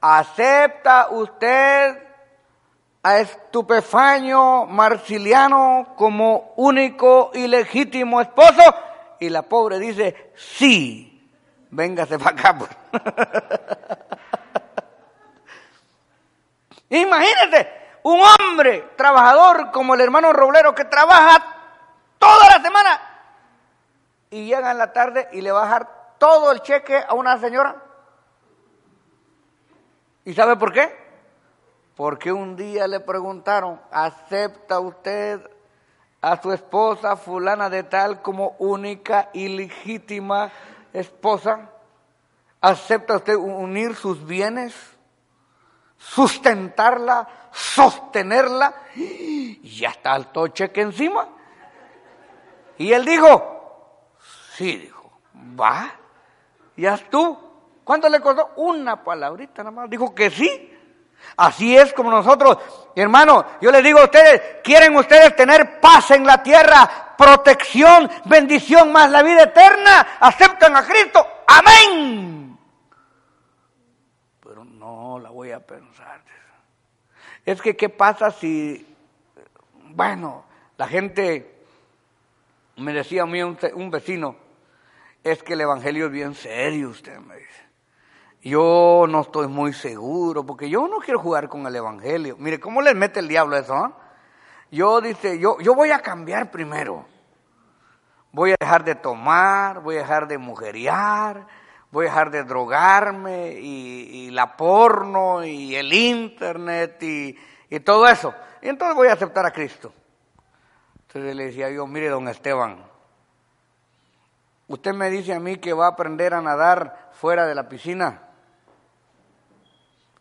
¿Acepta usted a Estupefaño Marciliano como único y legítimo esposo? Y la pobre dice, sí, véngase para acá. Pues". Un hombre trabajador como el hermano Roblero que trabaja toda la semana y llega en la tarde y le va a dejar todo el cheque a una señora. ¿Y sabe por qué? Porque un día le preguntaron, ¿acepta usted a su esposa fulana de tal como única y legítima esposa? ¿Acepta usted unir sus bienes? ¿Sustentarla? ¿Sostenerla? Y ya está el cheque encima. Y él dijo, sí, dijo, va, ya tú. ¿Cuánto le costó? Una palabrita nada más. Dijo que sí. Así es como nosotros, hermano, yo les digo a ustedes, ¿quieren ustedes tener paz en la tierra, protección, bendición más la vida eterna? Aceptan a Cristo. Amén. Pero no la voy a pensar. Es que, ¿qué pasa si, bueno, la gente, me decía a mí un, un vecino, es que el Evangelio es bien serio, usted me dice. Yo no estoy muy seguro, porque yo no quiero jugar con el Evangelio. Mire, ¿cómo le mete el diablo eso? Ah? Yo dice, yo, yo voy a cambiar primero. Voy a dejar de tomar, voy a dejar de mujeriar, voy a dejar de drogarme y, la porno y el internet y, y, todo eso. Y entonces voy a aceptar a Cristo. Entonces le decía yo, mire, don Esteban, usted me dice a mí que va a aprender a nadar fuera de la piscina.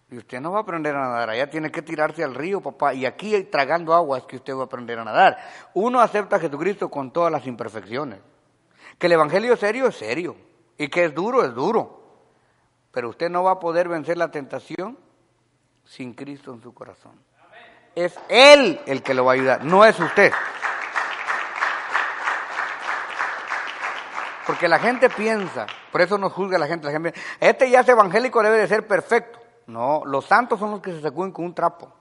Y usted no va a aprender a nadar, allá tiene que tirarse al río, papá. Y aquí tragando agua es que usted va a aprender a nadar. Uno acepta a Jesucristo con todas las imperfecciones. Que el Evangelio es serio, es serio. Y que es duro, es duro. Pero usted no va a poder vencer la tentación sin Cristo en su corazón. Es Él el que lo va a ayudar, no es usted. Porque la gente piensa, por eso nos juzga la gente, la gente este ya es evangélico, debe de ser perfecto. No, los santos son los que se sacuden con un trapo.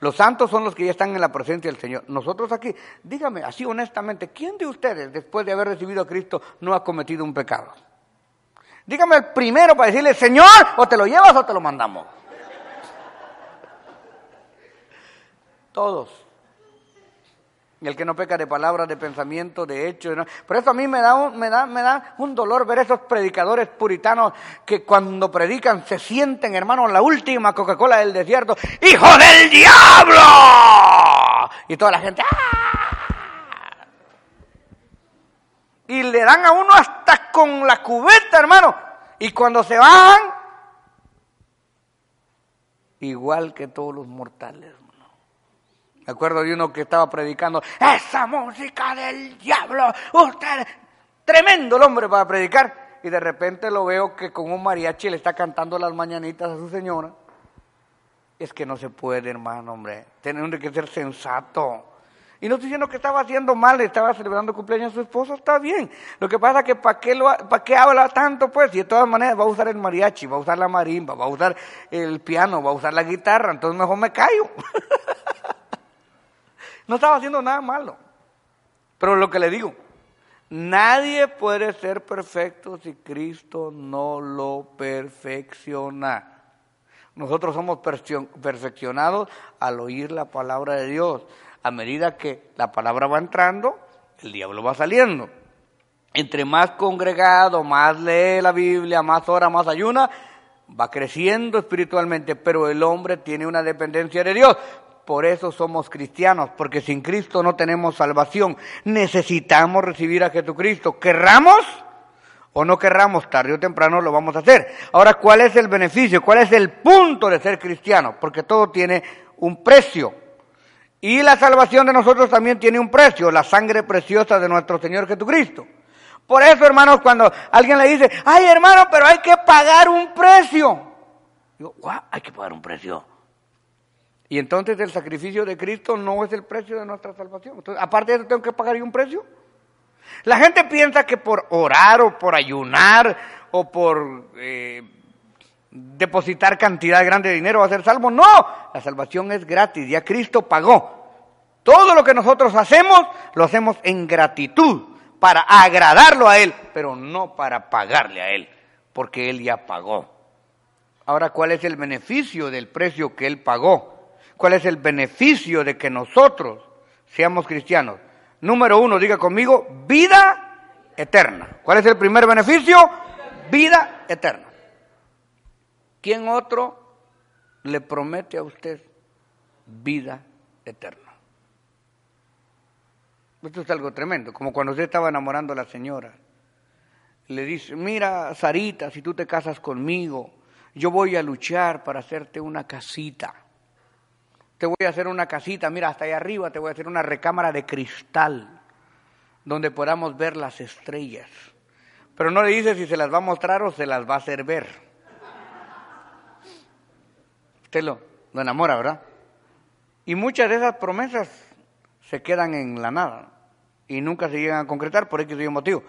Los santos son los que ya están en la presencia del Señor. Nosotros aquí, dígame así honestamente, ¿quién de ustedes después de haber recibido a Cristo no ha cometido un pecado? Dígame el primero para decirle, Señor, o te lo llevas o te lo mandamos. Todos el que no peca de palabras, de pensamiento, de hecho. Por eso a mí me da, un, me, da, me da un dolor ver esos predicadores puritanos que cuando predican se sienten, hermano, la última Coca-Cola del desierto. ¡Hijo del diablo! Y toda la gente... ¡ah! Y le dan a uno hasta con la cubeta, hermano. Y cuando se van, igual que todos los mortales. Me acuerdo de uno que estaba predicando, esa música del diablo, usted, tremendo el hombre para predicar. Y de repente lo veo que con un mariachi le está cantando las mañanitas a su señora. Es que no se puede, hermano, hombre. Tiene que ser sensato. Y no estoy diciendo que estaba haciendo mal, estaba celebrando cumpleaños a su esposo, está bien. Lo que pasa es que ¿para qué, ¿para qué habla tanto? Pues, y de todas maneras va a usar el mariachi, va a usar la marimba, va a usar el piano, va a usar la guitarra, entonces mejor me callo. No estaba haciendo nada malo. Pero lo que le digo, nadie puede ser perfecto si Cristo no lo perfecciona. Nosotros somos perfeccionados al oír la palabra de Dios. A medida que la palabra va entrando, el diablo va saliendo. Entre más congregado, más lee la Biblia, más ora, más ayuna, va creciendo espiritualmente, pero el hombre tiene una dependencia de Dios. Por eso somos cristianos, porque sin Cristo no tenemos salvación. Necesitamos recibir a Jesucristo. ¿Querramos o no querramos? Tarde o temprano lo vamos a hacer. Ahora, ¿cuál es el beneficio? ¿Cuál es el punto de ser cristiano? Porque todo tiene un precio. Y la salvación de nosotros también tiene un precio, la sangre preciosa de nuestro Señor Jesucristo. Por eso, hermanos, cuando alguien le dice, ay hermano, pero hay que pagar un precio. Digo, hay que pagar un precio. Y entonces el sacrificio de Cristo no es el precio de nuestra salvación. Entonces, aparte de eso, tengo que pagar un precio. La gente piensa que por orar o por ayunar o por eh, depositar cantidad grande de dinero va a ser salvo. No, la salvación es gratis, ya Cristo pagó. Todo lo que nosotros hacemos, lo hacemos en gratitud, para agradarlo a Él, pero no para pagarle a Él, porque Él ya pagó. Ahora, ¿cuál es el beneficio del precio que Él pagó? ¿Cuál es el beneficio de que nosotros seamos cristianos? Número uno, diga conmigo, vida eterna. ¿Cuál es el primer beneficio? Vida eterna. ¿Quién otro le promete a usted vida eterna? Esto es algo tremendo, como cuando usted estaba enamorando a la señora. Le dice, mira, Sarita, si tú te casas conmigo, yo voy a luchar para hacerte una casita te voy a hacer una casita, mira, hasta allá arriba te voy a hacer una recámara de cristal, donde podamos ver las estrellas. Pero no le dice si se las va a mostrar o se las va a hacer ver. Usted lo, lo enamora, ¿verdad? Y muchas de esas promesas se quedan en la nada y nunca se llegan a concretar por X motivo.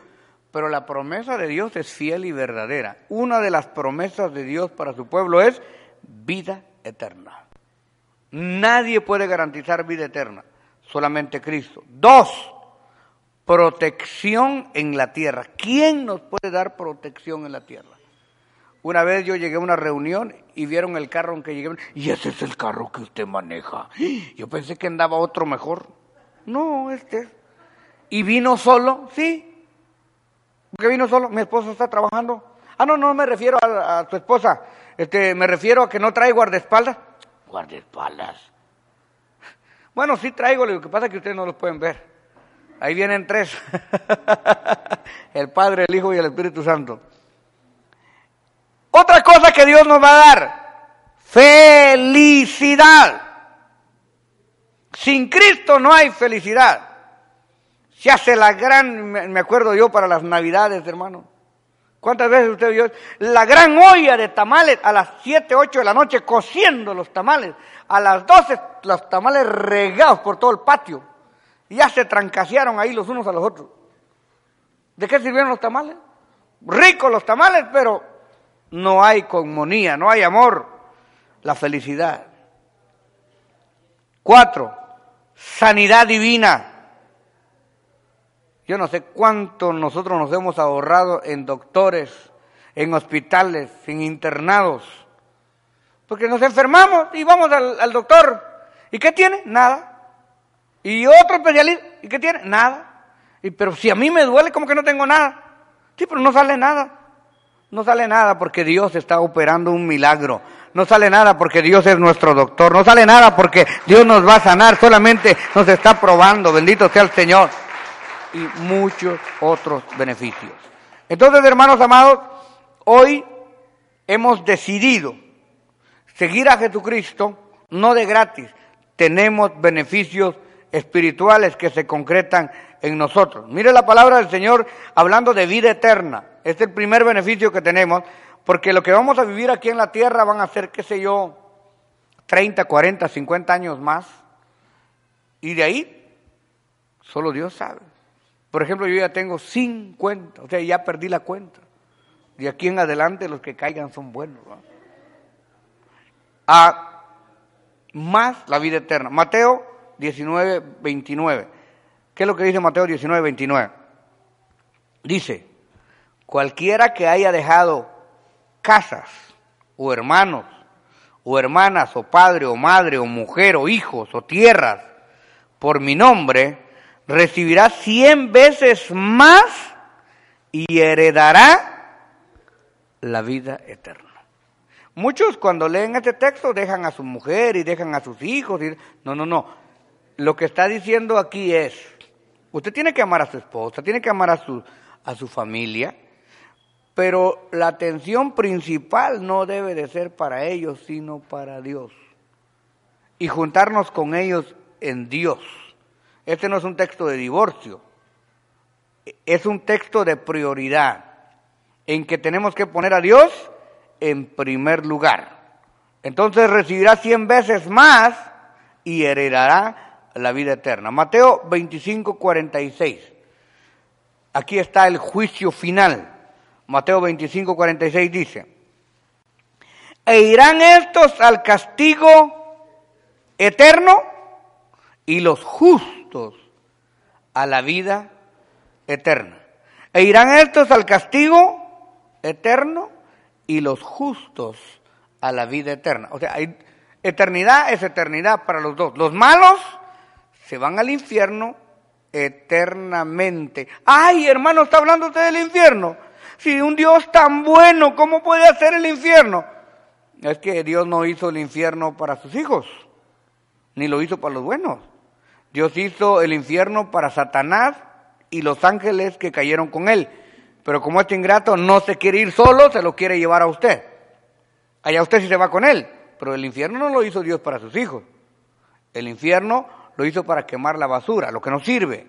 Pero la promesa de Dios es fiel y verdadera. Una de las promesas de Dios para su pueblo es vida eterna. Nadie puede garantizar vida eterna, solamente Cristo. Dos, protección en la tierra. ¿Quién nos puede dar protección en la tierra? Una vez yo llegué a una reunión y vieron el carro en que llegué. Y ese es el carro que usted maneja. Yo pensé que andaba otro mejor. No, este. ¿Y vino solo? Sí. ¿Por qué vino solo? Mi esposo está trabajando. Ah, no, no me refiero a, tu esposa. Este, me refiero a que no trae guardaespaldas. Guardaespaldas. Bueno, sí traigo, lo que pasa es que ustedes no los pueden ver. Ahí vienen tres. el Padre, el Hijo y el Espíritu Santo. Otra cosa que Dios nos va a dar, felicidad. Sin Cristo no hay felicidad. Se hace la gran, me acuerdo yo para las navidades, hermano. ¿Cuántas veces usted vio la gran olla de tamales a las 7, 8 de la noche cociendo los tamales? A las 12 los tamales regados por todo el patio. Ya se trancasearon ahí los unos a los otros. ¿De qué sirvieron los tamales? Ricos los tamales, pero no hay comunía, no hay amor, la felicidad. Cuatro, sanidad divina. Yo no sé cuánto nosotros nos hemos ahorrado en doctores, en hospitales, en internados, porque nos enfermamos y vamos al, doctor. ¿Y qué tiene? Nada. Y otro especialista, ¿y qué tiene? Nada. Y, pero si a mí me duele, como que no tengo nada. Sí, pero no sale nada. No sale nada porque Dios está operando un milagro. No sale nada porque Dios es nuestro doctor. No sale nada porque Dios nos va a sanar. Solamente nos está probando. Bendito sea el Señor. Y muchos otros beneficios. Entonces, hermanos amados, hoy hemos decidido seguir a Jesucristo no de gratis. Tenemos beneficios espirituales que se concretan en nosotros. Mire la palabra del Señor hablando de vida eterna. Este es el primer beneficio que tenemos, porque lo que vamos a vivir aquí en la tierra van a ser, qué sé yo, 30, 40, 50 años más. Y de ahí, solo Dios sabe. Por ejemplo, yo ya tengo 50, o sea, ya perdí la cuenta. De aquí en adelante los que caigan son buenos. A más la vida eterna. Mateo 19, 29. ¿Qué es lo que dice Mateo 19, 29? Dice, cualquiera que haya dejado casas o hermanos o hermanas o padre o madre o mujer o hijos o tierras por mi nombre, recibirá cien veces más y heredará la vida eterna. Muchos cuando leen este texto dejan a su mujer y dejan a sus hijos. Y... No, no, no. Lo que está diciendo aquí es, usted tiene que amar a su esposa, tiene que amar a su, a su familia, pero la atención principal no debe de ser para ellos, sino para Dios. Y juntarnos con ellos en Dios. Este no es un texto de divorcio, es un texto de prioridad, en que tenemos que poner a Dios en primer lugar. Entonces recibirá cien veces más y heredará la vida eterna. Mateo 25, 46. Aquí está el juicio final. Mateo 25, 46 dice, e irán estos al castigo eterno y los justos a la vida eterna. E irán estos al castigo eterno y los justos a la vida eterna. O sea, hay, eternidad es eternidad para los dos. Los malos se van al infierno eternamente. Ay, hermano, está hablando usted del infierno. Si un Dios tan bueno, ¿cómo puede hacer el infierno? Es que Dios no hizo el infierno para sus hijos, ni lo hizo para los buenos. Dios hizo el infierno para Satanás y los ángeles que cayeron con él. Pero como este ingrato no se quiere ir solo, se lo quiere llevar a usted. Allá usted sí se va con él. Pero el infierno no lo hizo Dios para sus hijos. El infierno lo hizo para quemar la basura, lo que nos sirve.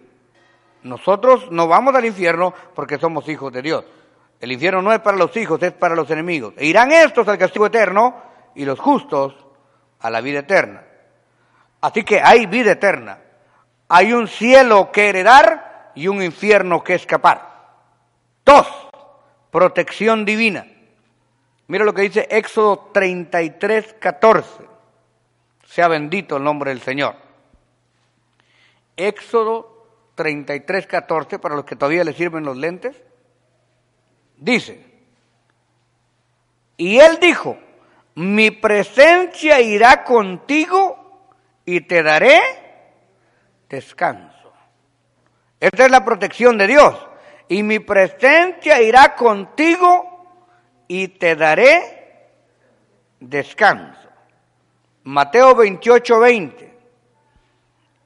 Nosotros no vamos al infierno porque somos hijos de Dios. El infierno no es para los hijos, es para los enemigos. E irán estos al castigo eterno y los justos a la vida eterna. Así que hay vida eterna. Hay un cielo que heredar y un infierno que escapar. Dos, protección divina. Mira lo que dice Éxodo 33, 14. Sea bendito el nombre del Señor. Éxodo 33, 14, para los que todavía le sirven los lentes. Dice, y él dijo, mi presencia irá contigo y te daré descanso. Esta es la protección de Dios. Y mi presencia irá contigo y te daré descanso. Mateo 28, 20.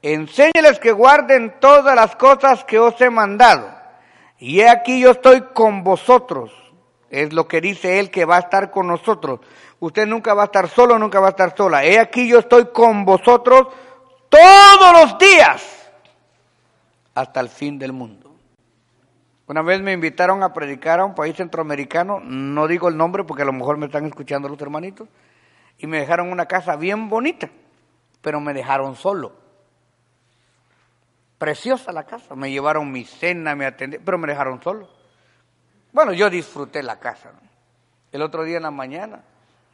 Enséñales que guarden todas las cosas que os he mandado. Y he aquí yo estoy con vosotros. Es lo que dice él que va a estar con nosotros. Usted nunca va a estar solo, nunca va a estar sola. He aquí yo estoy con vosotros todos los días hasta el fin del mundo. Una vez me invitaron a predicar a un país centroamericano, no digo el nombre porque a lo mejor me están escuchando los hermanitos, y me dejaron una casa bien bonita, pero me dejaron solo. Preciosa la casa, me llevaron mi cena, me atendieron, pero me dejaron solo. Bueno, yo disfruté la casa. El otro día en la mañana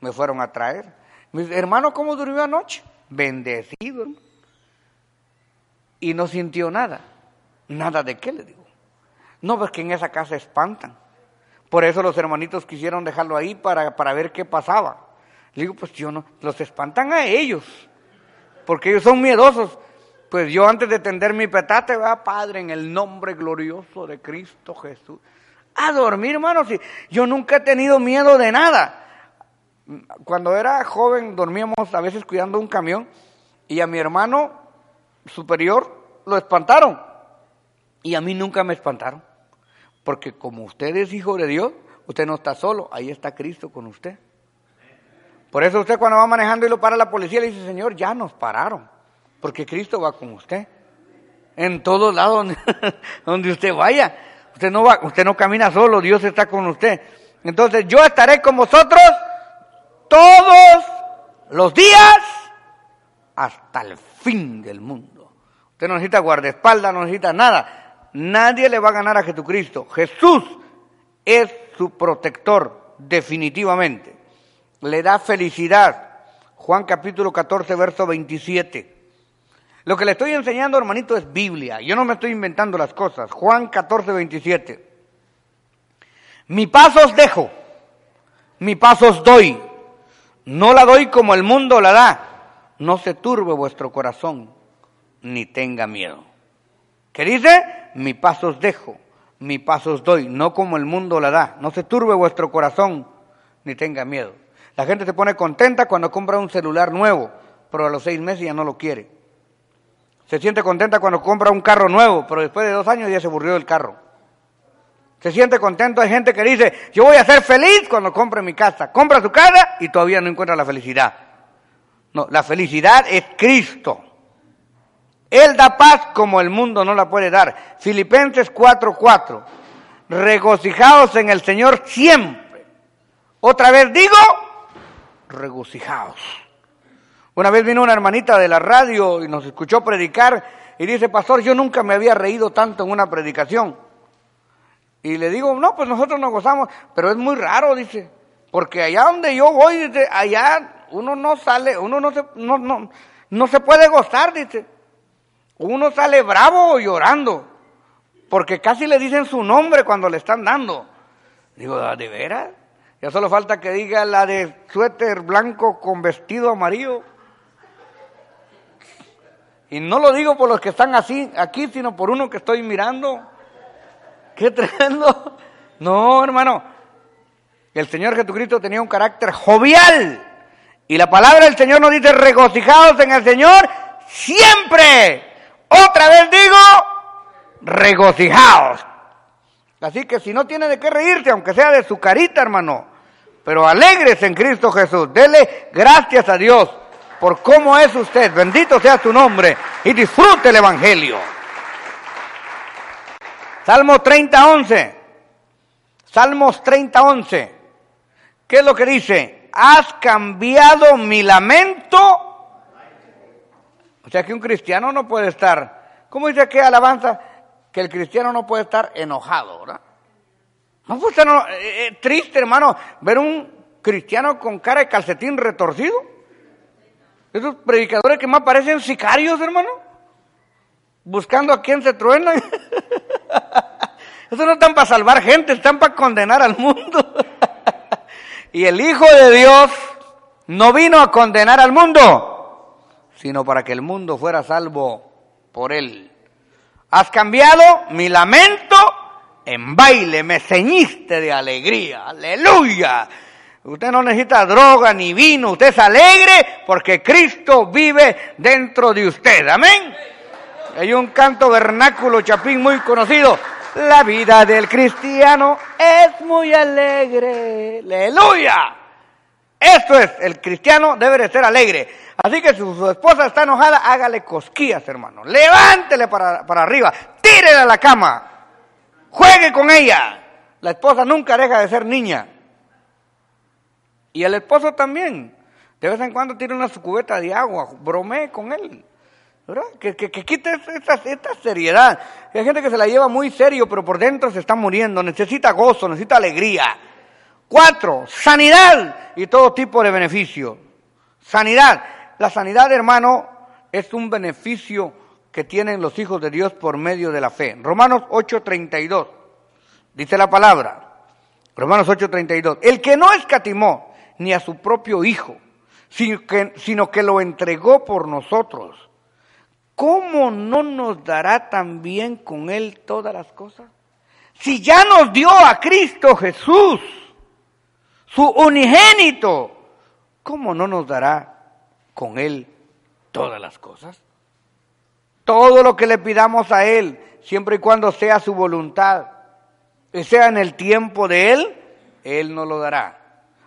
me fueron a traer. Mi hermano, ¿cómo durmió anoche? Bendecido. Y no sintió nada. Nada de qué, le digo. No, porque en esa casa espantan. Por eso los hermanitos quisieron dejarlo ahí para, para ver qué pasaba. Le digo, pues yo no, los espantan a ellos, porque ellos son miedosos. Pues yo antes de tender mi petate, va Padre, en el nombre glorioso de Cristo Jesús. A dormir, hermanos. Yo nunca he tenido miedo de nada. Cuando era joven dormíamos a veces cuidando un camión y a mi hermano superior lo espantaron. Y a mí nunca me espantaron. Porque como usted es hijo de Dios, usted no está solo, ahí está Cristo con usted. Por eso usted cuando va manejando y lo para la policía le dice, Señor, ya nos pararon, porque Cristo va con usted. En todos lados donde usted vaya, usted no va, usted no camina solo, Dios está con usted. Entonces yo estaré con vosotros todos los días hasta el fin del mundo. Usted no necesita guardaespaldas, no necesita nada. Nadie le va a ganar a Jesucristo. Jesús es su protector, definitivamente le da felicidad. Juan capítulo 14, verso 27. Lo que le estoy enseñando, hermanito, es Biblia. Yo no me estoy inventando las cosas. Juan 14, 27. Mi paso os dejo, mi paso os doy. No la doy como el mundo la da. No se turbe vuestro corazón, ni tenga miedo. ¿Qué dice? Mi paso os dejo, mi paso os doy, no como el mundo la da. No se turbe vuestro corazón, ni tenga miedo. La gente se pone contenta cuando compra un celular nuevo, pero a los seis meses ya no lo quiere. Se siente contenta cuando compra un carro nuevo, pero después de dos años ya se aburrió del carro. Se siente contento, hay gente que dice, yo voy a ser feliz cuando compre mi casa. Compra su casa y todavía no encuentra la felicidad. No, la felicidad es Cristo. Él da paz como el mundo no la puede dar. Filipenses 4:4. Regocijaos en el Señor siempre. Otra vez digo, regocijaos. Una vez vino una hermanita de la radio y nos escuchó predicar y dice, pastor, yo nunca me había reído tanto en una predicación. Y le digo, no, pues nosotros nos gozamos, pero es muy raro, dice, porque allá donde yo voy, dice, allá uno no sale, uno no se, no, no, no se puede gozar, dice. Uno sale bravo llorando, porque casi le dicen su nombre cuando le están dando. Digo, ¿de veras? Ya solo falta que diga la de suéter blanco con vestido amarillo. Y no lo digo por los que están así aquí, sino por uno que estoy mirando. Qué tremendo. No, hermano. El Señor Jesucristo tenía un carácter jovial. Y la palabra del Señor nos dice, regocijados en el Señor siempre. Otra vez digo, regocijados. Así que si no tiene de qué reírse, aunque sea de su carita, hermano, pero alegres en Cristo Jesús. Dele gracias a Dios por cómo es usted. Bendito sea su nombre y disfrute el Evangelio. Salmo 30, 11. Salmos 30, 11. ¿Qué es lo que dice? Has cambiado mi lamento. O sea que un cristiano no puede estar, ¿cómo dice que alabanza? Que el cristiano no puede estar enojado, ¿verdad? ¿No fue no, eh, eh, triste, hermano, ver un cristiano con cara de calcetín retorcido? Esos predicadores que más parecen sicarios, hermano. Buscando a quien se truena. Esos no están para salvar gente, están para condenar al mundo. y el Hijo de Dios no vino a condenar al mundo, sino para que el mundo fuera salvo por él. Has cambiado mi lamento en baile, me ceñiste de alegría, aleluya. Usted no necesita droga ni vino, usted es alegre porque Cristo vive dentro de usted, amén. Hay un canto vernáculo chapín muy conocido. La vida del cristiano es muy alegre, aleluya. Esto es, el cristiano debe de ser alegre. Así que si su esposa está enojada, hágale cosquillas, hermano. Levántele para, para arriba, tírele a la cama, juegue con ella. La esposa nunca deja de ser niña. Y el esposo también. De vez en cuando tire una cubeta de agua, bromee con él. ¿verdad? Que, que, que quite esta, esta, seriedad. Hay gente que se la lleva muy serio, pero por dentro se está muriendo. Necesita gozo, necesita alegría. Cuatro, sanidad y todo tipo de beneficio. Sanidad. La sanidad, hermano, es un beneficio que tienen los hijos de Dios por medio de la fe. Romanos 8:32 dice la palabra. Romanos 8:32. El que no escatimó ni a su propio hijo, sino que, sino que lo entregó por nosotros, ¿cómo no nos dará también con él todas las cosas? Si ya nos dio a Cristo Jesús, su unigénito, ¿cómo no nos dará con Él todas las cosas? Todo lo que le pidamos a Él, siempre y cuando sea su voluntad, y sea en el tiempo de Él, Él nos lo dará.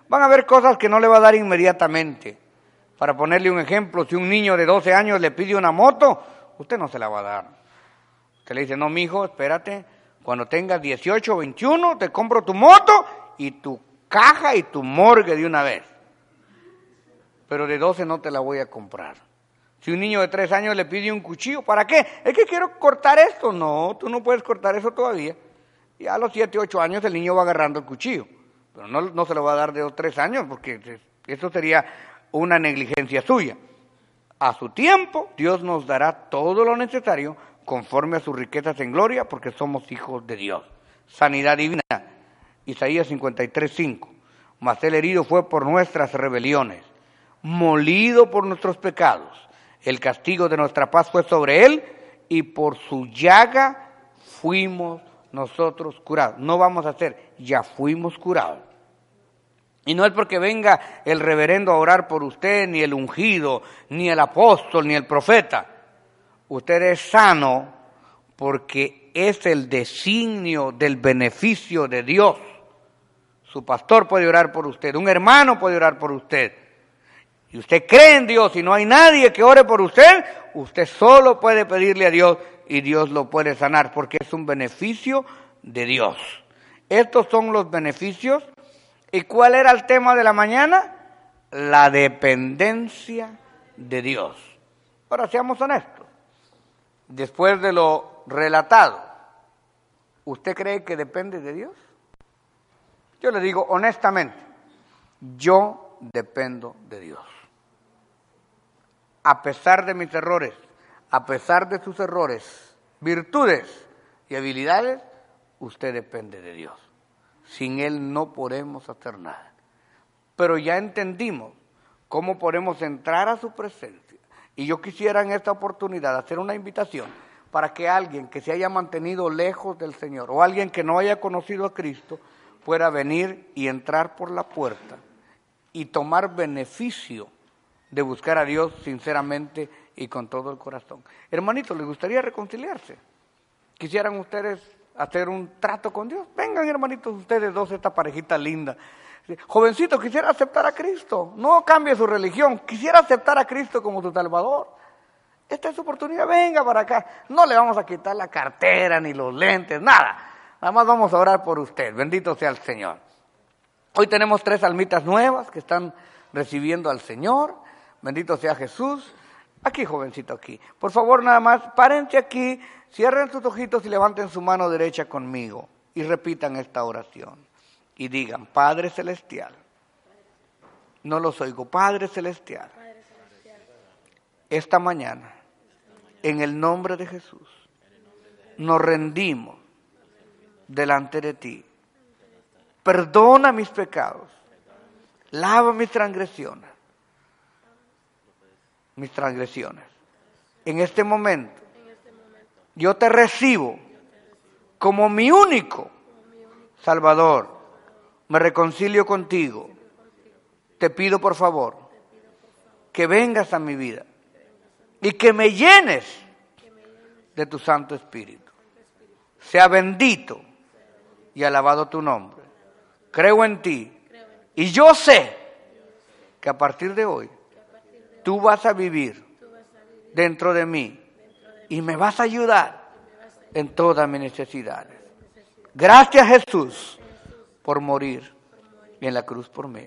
Van a haber cosas que no le va a dar inmediatamente. Para ponerle un ejemplo, si un niño de 12 años le pide una moto, usted no se la va a dar. Usted le dice, no, mi hijo, espérate, cuando tengas 18 o 21, te compro tu moto y tu caja y tu morgue de una vez. Pero de 12 no te la voy a comprar. Si un niño de 3 años le pide un cuchillo, ¿para qué? Es que quiero cortar esto. No, tú no puedes cortar eso todavía. Y a los 7, 8 años el niño va agarrando el cuchillo. Pero no, no se lo va a dar de 2, 3 años porque eso sería una negligencia suya. A su tiempo, Dios nos dará todo lo necesario conforme a sus riquezas en gloria porque somos hijos de Dios. Sanidad divina Isaías 53, 5. Mas el herido fue por nuestras rebeliones, molido por nuestros pecados. El castigo de nuestra paz fue sobre él y por su llaga fuimos nosotros curados. No vamos a ser, ya fuimos curados. Y no es porque venga el reverendo a orar por usted, ni el ungido, ni el apóstol, ni el profeta. Usted es sano porque es el designio del beneficio de Dios. Su pastor puede orar por usted, un hermano puede orar por usted. Y usted cree en Dios y no hay nadie que ore por usted, usted solo puede pedirle a Dios y Dios lo puede sanar porque es un beneficio de Dios. Estos son los beneficios. ¿Y cuál era el tema de la mañana? La dependencia de Dios. Ahora seamos honestos. Después de lo relatado, ¿usted cree que depende de Dios? Yo le digo honestamente, yo dependo de Dios. A pesar de mis errores, a pesar de sus errores, virtudes y habilidades, usted depende de Dios. Sin Él no podemos hacer nada. Pero ya entendimos cómo podemos entrar a su presencia. Y yo quisiera en esta oportunidad hacer una invitación para que alguien que se haya mantenido lejos del Señor o alguien que no haya conocido a Cristo, pueda venir y entrar por la puerta y tomar beneficio de buscar a Dios sinceramente y con todo el corazón. Hermanito, ¿les gustaría reconciliarse? ¿Quisieran ustedes hacer un trato con Dios? Vengan, hermanitos, ustedes dos, esta parejita linda. Jovencito, quisiera aceptar a Cristo. No cambie su religión. Quisiera aceptar a Cristo como su Salvador. Esta es su oportunidad. Venga para acá. No le vamos a quitar la cartera ni los lentes, nada. Nada más vamos a orar por usted. Bendito sea el Señor. Hoy tenemos tres almitas nuevas que están recibiendo al Señor. Bendito sea Jesús. Aquí, jovencito, aquí. Por favor, nada más, párense aquí, cierren sus ojitos y levanten su mano derecha conmigo y repitan esta oración. Y digan, Padre Celestial. No los oigo, Padre Celestial. Esta mañana, en el nombre de Jesús, nos rendimos delante de ti. Perdona mis pecados. Lava mis transgresiones. Mis transgresiones. En este momento, yo te recibo como mi único Salvador. Me reconcilio contigo. Te pido por favor que vengas a mi vida y que me llenes de tu Santo Espíritu. Sea bendito y alabado tu nombre. Creo en ti y yo sé que a partir de hoy tú vas a vivir dentro de mí y me vas a ayudar en todas mis necesidades. Gracias Jesús por morir en la cruz por mí.